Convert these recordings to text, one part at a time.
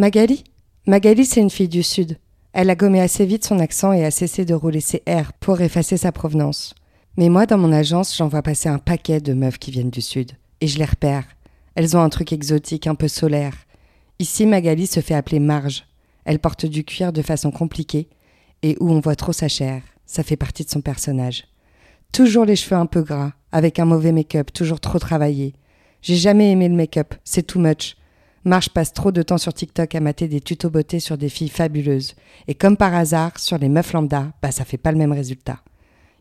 Magali? Magali, c'est une fille du Sud. Elle a gommé assez vite son accent et a cessé de rouler ses R pour effacer sa provenance. Mais moi, dans mon agence, j'en vois passer un paquet de meufs qui viennent du Sud. Et je les repère. Elles ont un truc exotique, un peu solaire. Ici, Magali se fait appeler Marge. Elle porte du cuir de façon compliquée et où on voit trop sa chair. Ça fait partie de son personnage. Toujours les cheveux un peu gras, avec un mauvais make-up, toujours trop travaillé. J'ai jamais aimé le make-up, c'est too much. Marche passe trop de temps sur TikTok à mater des tutos beauté sur des filles fabuleuses. Et comme par hasard, sur les meufs lambda, bah ça fait pas le même résultat.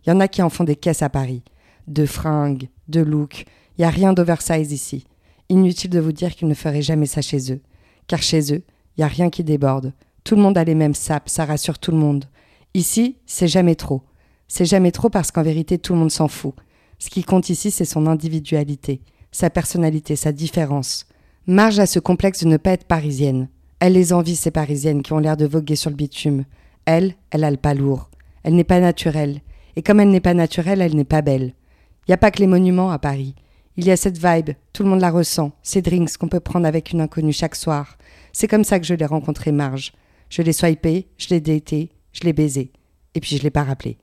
Il y en a qui en font des caisses à Paris. De fringues, de looks. Il a rien d'oversize ici. Inutile de vous dire qu'ils ne feraient jamais ça chez eux. Car chez eux, il a rien qui déborde. Tout le monde a les mêmes sapes, ça rassure tout le monde. Ici, c'est jamais trop. C'est jamais trop parce qu'en vérité, tout le monde s'en fout. Ce qui compte ici, c'est son individualité, sa personnalité, sa différence. Marge a ce complexe de ne pas être parisienne. Elle les envie, ces parisiennes qui ont l'air de voguer sur le bitume. Elle, elle a le pas lourd. Elle n'est pas naturelle. Et comme elle n'est pas naturelle, elle n'est pas belle. Il n'y a pas que les monuments à Paris. Il y a cette vibe, tout le monde la ressent, ces drinks qu'on peut prendre avec une inconnue chaque soir. C'est comme ça que je l'ai rencontré Marge. Je l'ai swipé, je l'ai daté, je l'ai baisé. Et puis je l'ai pas rappelé.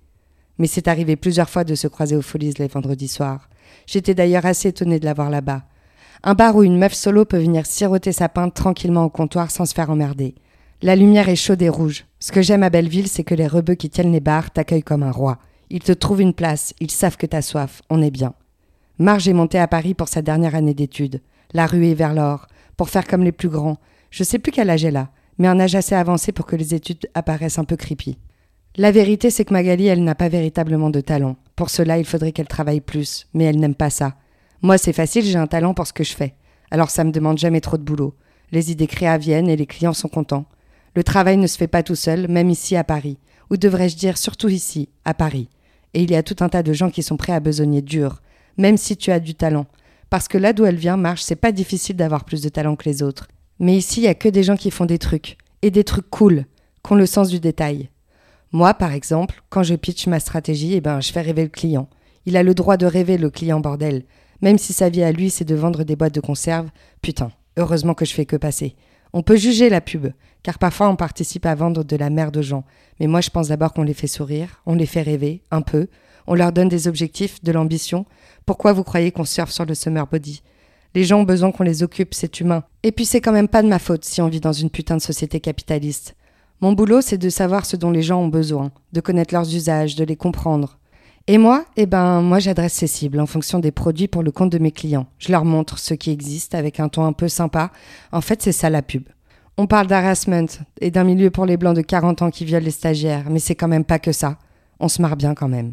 Mais c'est arrivé plusieurs fois de se croiser aux Folies les vendredis soirs. J'étais d'ailleurs assez étonnée de la voir là-bas. Un bar où une meuf solo peut venir siroter sa pinte tranquillement au comptoir sans se faire emmerder. La lumière est chaude et rouge. Ce que j'aime à Belleville, c'est que les rebeux qui tiennent les bars t'accueillent comme un roi. Ils te trouvent une place, ils savent que t'as soif, on est bien. Marge est montée à Paris pour sa dernière année d'études. La rue est vers l'or, pour faire comme les plus grands. Je sais plus quel âge elle a, mais un âge assez avancé pour que les études apparaissent un peu creepy. La vérité, c'est que Magali, elle n'a pas véritablement de talent. Pour cela, il faudrait qu'elle travaille plus, mais elle n'aime pas ça. Moi, c'est facile, j'ai un talent pour ce que je fais. Alors ça me demande jamais trop de boulot. Les idées créatives viennent et les clients sont contents. Le travail ne se fait pas tout seul, même ici à Paris. Ou devrais-je dire surtout ici, à Paris. Et il y a tout un tas de gens qui sont prêts à besogner dur, même si tu as du talent. Parce que là d'où elle vient, Marche, c'est pas difficile d'avoir plus de talent que les autres. Mais ici, il y a que des gens qui font des trucs. Et des trucs cool, qui ont le sens du détail. Moi, par exemple, quand je pitch ma stratégie, eh ben, je fais rêver le client. Il a le droit de rêver, le client, bordel. Même si sa vie à lui, c'est de vendre des boîtes de conserve, putain, heureusement que je fais que passer. On peut juger la pub, car parfois on participe à vendre de la merde aux gens. Mais moi, je pense d'abord qu'on les fait sourire, on les fait rêver, un peu, on leur donne des objectifs, de l'ambition. Pourquoi vous croyez qu'on surfe sur le summer body? Les gens ont besoin qu'on les occupe, c'est humain. Et puis c'est quand même pas de ma faute si on vit dans une putain de société capitaliste. Mon boulot, c'est de savoir ce dont les gens ont besoin, de connaître leurs usages, de les comprendre. Et moi, eh ben, moi j'adresse ces cibles en fonction des produits pour le compte de mes clients. Je leur montre ce qui existe avec un ton un peu sympa. En fait, c'est ça la pub. On parle d'harassment et d'un milieu pour les blancs de 40 ans qui violent les stagiaires, mais c'est quand même pas que ça. On se marre bien quand même.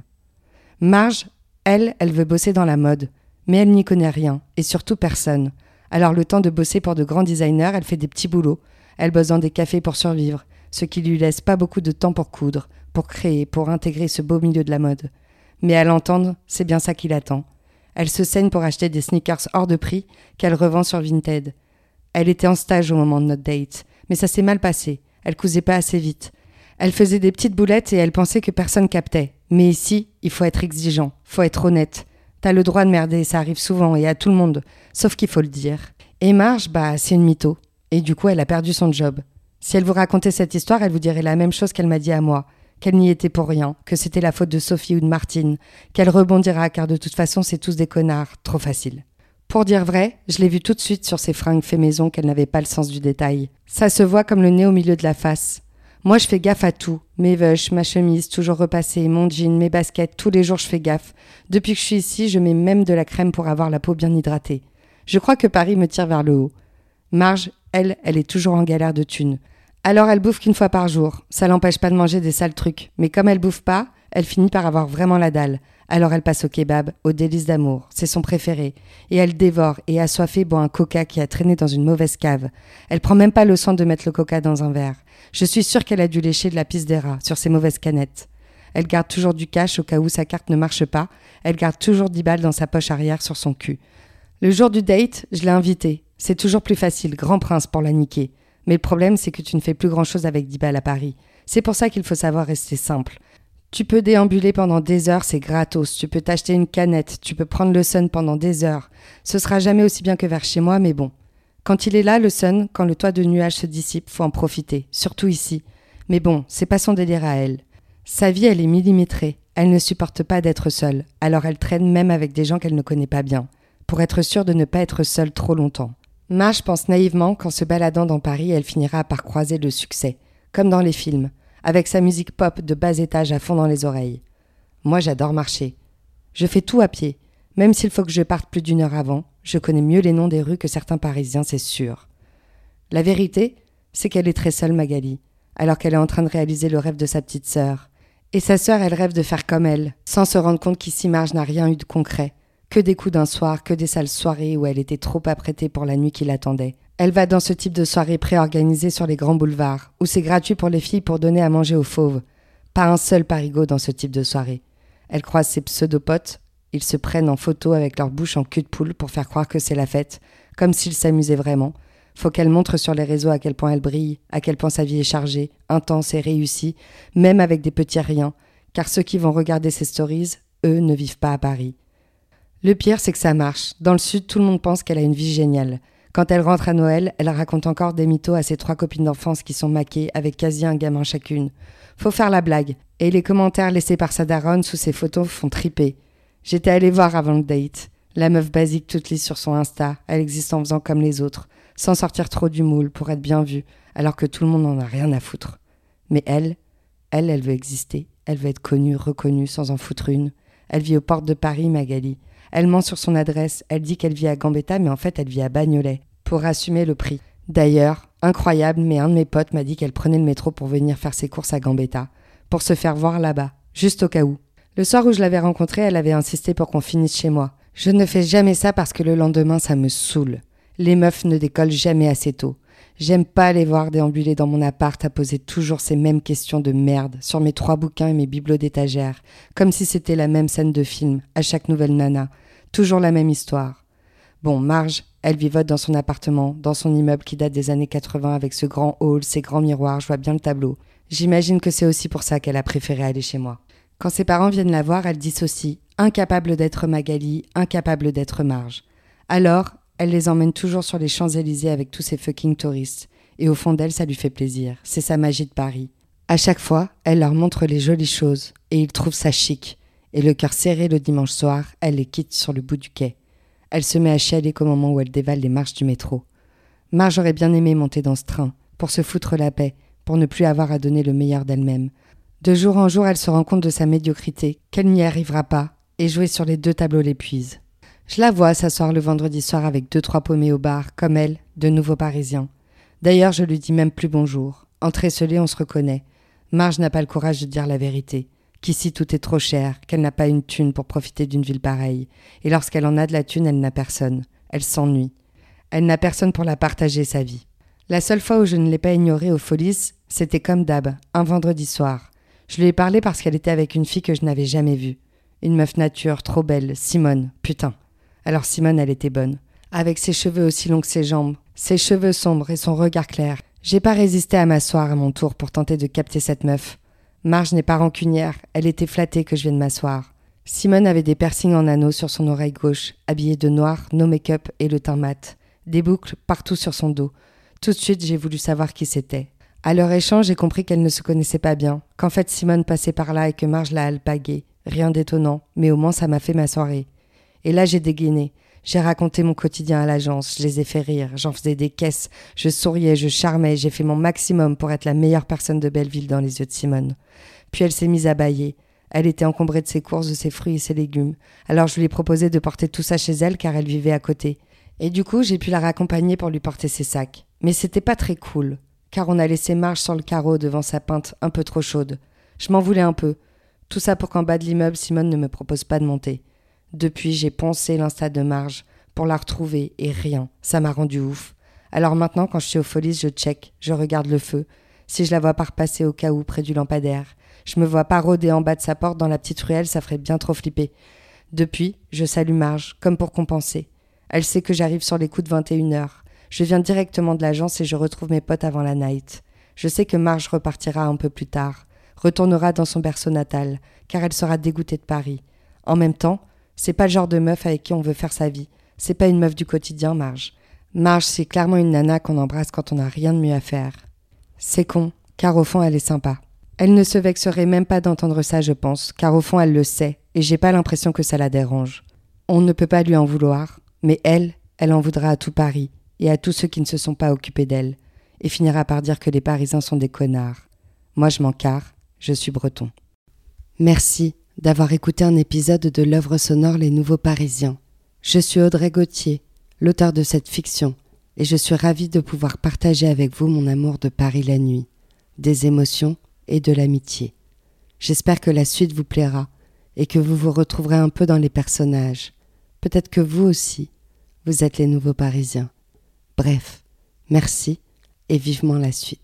Marge, elle, elle veut bosser dans la mode, mais elle n'y connaît rien, et surtout personne. Alors le temps de bosser pour de grands designers, elle fait des petits boulots. Elle bosse dans des cafés pour survivre, ce qui lui laisse pas beaucoup de temps pour coudre, pour créer, pour intégrer ce beau milieu de la mode. Mais à l'entendre, c'est bien ça qui l'attend. Elle se saigne pour acheter des sneakers hors de prix qu'elle revend sur Vinted. Elle était en stage au moment de notre date, mais ça s'est mal passé. Elle cousait pas assez vite. Elle faisait des petites boulettes et elle pensait que personne captait. Mais ici, il faut être exigeant, faut être honnête. T'as le droit de merder, ça arrive souvent et à tout le monde, sauf qu'il faut le dire. Et Marge, bah, c'est une mytho. Et du coup, elle a perdu son job. Si elle vous racontait cette histoire, elle vous dirait la même chose qu'elle m'a dit à moi qu'elle n'y était pour rien, que c'était la faute de Sophie ou de Martine, qu'elle rebondira car de toute façon c'est tous des connards, trop facile. Pour dire vrai, je l'ai vu tout de suite sur ses fringues fait maison qu'elle n'avait pas le sens du détail. Ça se voit comme le nez au milieu de la face. Moi je fais gaffe à tout. Mes veuches, ma chemise, toujours repassée, mon jean, mes baskets, tous les jours je fais gaffe. Depuis que je suis ici, je mets même de la crème pour avoir la peau bien hydratée. Je crois que Paris me tire vers le haut. Marge, elle, elle est toujours en galère de thunes. Alors elle bouffe qu'une fois par jour. Ça l'empêche pas de manger des sales trucs. Mais comme elle bouffe pas, elle finit par avoir vraiment la dalle. Alors elle passe au kebab, au délice d'amour, c'est son préféré, et elle dévore et assoiffée boit un coca qui a traîné dans une mauvaise cave. Elle prend même pas le soin de mettre le coca dans un verre. Je suis sûre qu'elle a dû lécher de la pisse des rats sur ses mauvaises canettes. Elle garde toujours du cash au cas où sa carte ne marche pas. Elle garde toujours 10 balles dans sa poche arrière sur son cul. Le jour du date, je l'ai invitée. C'est toujours plus facile, grand prince, pour la niquer. Mais le problème, c'est que tu ne fais plus grand chose avec 10 balles à Paris. C'est pour ça qu'il faut savoir rester simple. Tu peux déambuler pendant des heures, c'est gratos. Tu peux t'acheter une canette, tu peux prendre le sun pendant des heures. Ce sera jamais aussi bien que vers chez moi, mais bon. Quand il est là, le sun, quand le toit de nuages se dissipe, faut en profiter, surtout ici. Mais bon, c'est pas son délire à elle. Sa vie, elle est millimétrée. Elle ne supporte pas d'être seule, alors elle traîne même avec des gens qu'elle ne connaît pas bien, pour être sûre de ne pas être seule trop longtemps. Marge pense naïvement qu'en se baladant dans Paris, elle finira par croiser le succès, comme dans les films, avec sa musique pop de bas étage à fond dans les oreilles. Moi, j'adore marcher. Je fais tout à pied, même s'il faut que je parte plus d'une heure avant, je connais mieux les noms des rues que certains Parisiens, c'est sûr. La vérité, c'est qu'elle est très seule, Magali, alors qu'elle est en train de réaliser le rêve de sa petite sœur, et sa sœur, elle rêve de faire comme elle, sans se rendre compte qu'ici Marge n'a rien eu de concret. Que des coups d'un soir, que des sales soirées où elle était trop apprêtée pour la nuit qui l'attendait. Elle va dans ce type de soirée préorganisée sur les grands boulevards, où c'est gratuit pour les filles pour donner à manger aux fauves. Pas un seul parigot dans ce type de soirée. Elle croise ses pseudopotes, ils se prennent en photo avec leur bouche en cul de poule pour faire croire que c'est la fête, comme s'ils s'amusaient vraiment, faut qu'elle montre sur les réseaux à quel point elle brille, à quel point sa vie est chargée, intense et réussie, même avec des petits riens, car ceux qui vont regarder ses stories, eux, ne vivent pas à Paris. Le pire, c'est que ça marche. Dans le sud, tout le monde pense qu'elle a une vie géniale. Quand elle rentre à Noël, elle raconte encore des mythos à ses trois copines d'enfance qui sont maquées avec quasi un gamin chacune. Faut faire la blague. Et les commentaires laissés par sa daronne sous ses photos font triper. J'étais allée voir avant le date. La meuf basique toute lisse sur son Insta, elle existe en faisant comme les autres sans sortir trop du moule pour être bien vue, alors que tout le monde n'en a rien à foutre. Mais elle, elle, elle veut exister, elle veut être connue, reconnue, sans en foutre une. Elle vit aux portes de Paris, Magali. Elle ment sur son adresse, elle dit qu'elle vit à Gambetta, mais en fait elle vit à Bagnolet, pour assumer le prix. D'ailleurs, incroyable, mais un de mes potes m'a dit qu'elle prenait le métro pour venir faire ses courses à Gambetta, pour se faire voir là-bas, juste au cas où. Le soir où je l'avais rencontrée, elle avait insisté pour qu'on finisse chez moi. Je ne fais jamais ça parce que le lendemain ça me saoule. Les meufs ne décollent jamais assez tôt. J'aime pas les voir déambuler dans mon appart à poser toujours ces mêmes questions de merde sur mes trois bouquins et mes bibelots d'étagère, comme si c'était la même scène de film, à chaque nouvelle nana. Toujours la même histoire. Bon, Marge, elle vivote dans son appartement, dans son immeuble qui date des années 80 avec ce grand hall, ces grands miroirs, je vois bien le tableau. J'imagine que c'est aussi pour ça qu'elle a préféré aller chez moi. Quand ses parents viennent la voir, elle dissocie, incapable d'être Magali, incapable d'être Marge. Alors, elle les emmène toujours sur les Champs-Élysées avec tous ces fucking touristes. Et au fond d'elle, ça lui fait plaisir. C'est sa magie de Paris. À chaque fois, elle leur montre les jolies choses, et ils trouvent ça chic. Et le cœur serré le dimanche soir, elle les quitte sur le bout du quai. Elle se met à chialer qu'au moment où elle dévale les marches du métro. Marge aurait bien aimé monter dans ce train, pour se foutre la paix, pour ne plus avoir à donner le meilleur d'elle-même. De jour en jour, elle se rend compte de sa médiocrité, qu'elle n'y arrivera pas, et jouer sur les deux tableaux l'épuise. Je la vois s'asseoir le vendredi soir avec deux trois paumés au bar, comme elle, de nouveaux Parisiens. D'ailleurs, je lui dis même plus bonjour. Entre esselés, on se reconnaît. Marge n'a pas le courage de dire la vérité. Qu'ici tout est trop cher, qu'elle n'a pas une thune pour profiter d'une ville pareille. Et lorsqu'elle en a de la thune, elle n'a personne. Elle s'ennuie. Elle n'a personne pour la partager, sa vie. La seule fois où je ne l'ai pas ignorée aux folies, c'était comme d'hab, un vendredi soir. Je lui ai parlé parce qu'elle était avec une fille que je n'avais jamais vue. Une meuf nature, trop belle, Simone, putain. Alors Simone, elle était bonne. Avec ses cheveux aussi longs que ses jambes, ses cheveux sombres et son regard clair. J'ai pas résisté à m'asseoir à mon tour pour tenter de capter cette meuf. Marge n'est pas rancunière, elle était flattée que je vienne m'asseoir. Simone avait des piercings en anneaux sur son oreille gauche, habillée de noir, no make-up et le teint mat. Des boucles partout sur son dos. Tout de suite, j'ai voulu savoir qui c'était. À leur échange, j'ai compris qu'elle ne se connaissait pas bien, qu'en fait Simone passait par là et que Marge l'a alpaguée. Rien d'étonnant, mais au moins ça m'a fait ma soirée. Et là, j'ai dégainé. J'ai raconté mon quotidien à l'agence, je les ai fait rire, j'en faisais des caisses, je souriais, je charmais, j'ai fait mon maximum pour être la meilleure personne de Belleville dans les yeux de Simone. Puis elle s'est mise à bailler. Elle était encombrée de ses courses, de ses fruits et ses légumes. Alors je lui ai proposé de porter tout ça chez elle car elle vivait à côté. Et du coup, j'ai pu la raccompagner pour lui porter ses sacs. Mais c'était pas très cool, car on a laissé Marge sur le carreau devant sa pinte un peu trop chaude. Je m'en voulais un peu. Tout ça pour qu'en bas de l'immeuble, Simone ne me propose pas de monter. Depuis, j'ai poncé l'insta de Marge pour la retrouver et rien. Ça m'a rendu ouf. Alors maintenant, quand je suis au Folies, je check, je regarde le feu. Si je la vois pas repasser au cas où près du lampadaire. Je me vois pas rôder en bas de sa porte dans la petite ruelle, ça ferait bien trop flipper. Depuis, je salue Marge, comme pour compenser. Elle sait que j'arrive sur les coups de 21 heures. Je viens directement de l'agence et je retrouve mes potes avant la night. Je sais que Marge repartira un peu plus tard, retournera dans son berceau natal, car elle sera dégoûtée de Paris. En même temps, c'est pas le genre de meuf avec qui on veut faire sa vie. C'est pas une meuf du quotidien, Marge. Marge, c'est clairement une nana qu'on embrasse quand on n'a rien de mieux à faire. C'est con, car au fond, elle est sympa. Elle ne se vexerait même pas d'entendre ça, je pense, car au fond, elle le sait, et j'ai pas l'impression que ça la dérange. On ne peut pas lui en vouloir, mais elle, elle en voudra à tout Paris, et à tous ceux qui ne se sont pas occupés d'elle, et finira par dire que les Parisiens sont des connards. Moi, je m'en carre, je suis breton. Merci d'avoir écouté un épisode de l'œuvre sonore Les Nouveaux Parisiens. Je suis Audrey Gauthier, l'auteur de cette fiction, et je suis ravie de pouvoir partager avec vous mon amour de Paris la nuit, des émotions et de l'amitié. J'espère que la suite vous plaira et que vous vous retrouverez un peu dans les personnages. Peut-être que vous aussi, vous êtes les nouveaux Parisiens. Bref, merci et vivement la suite.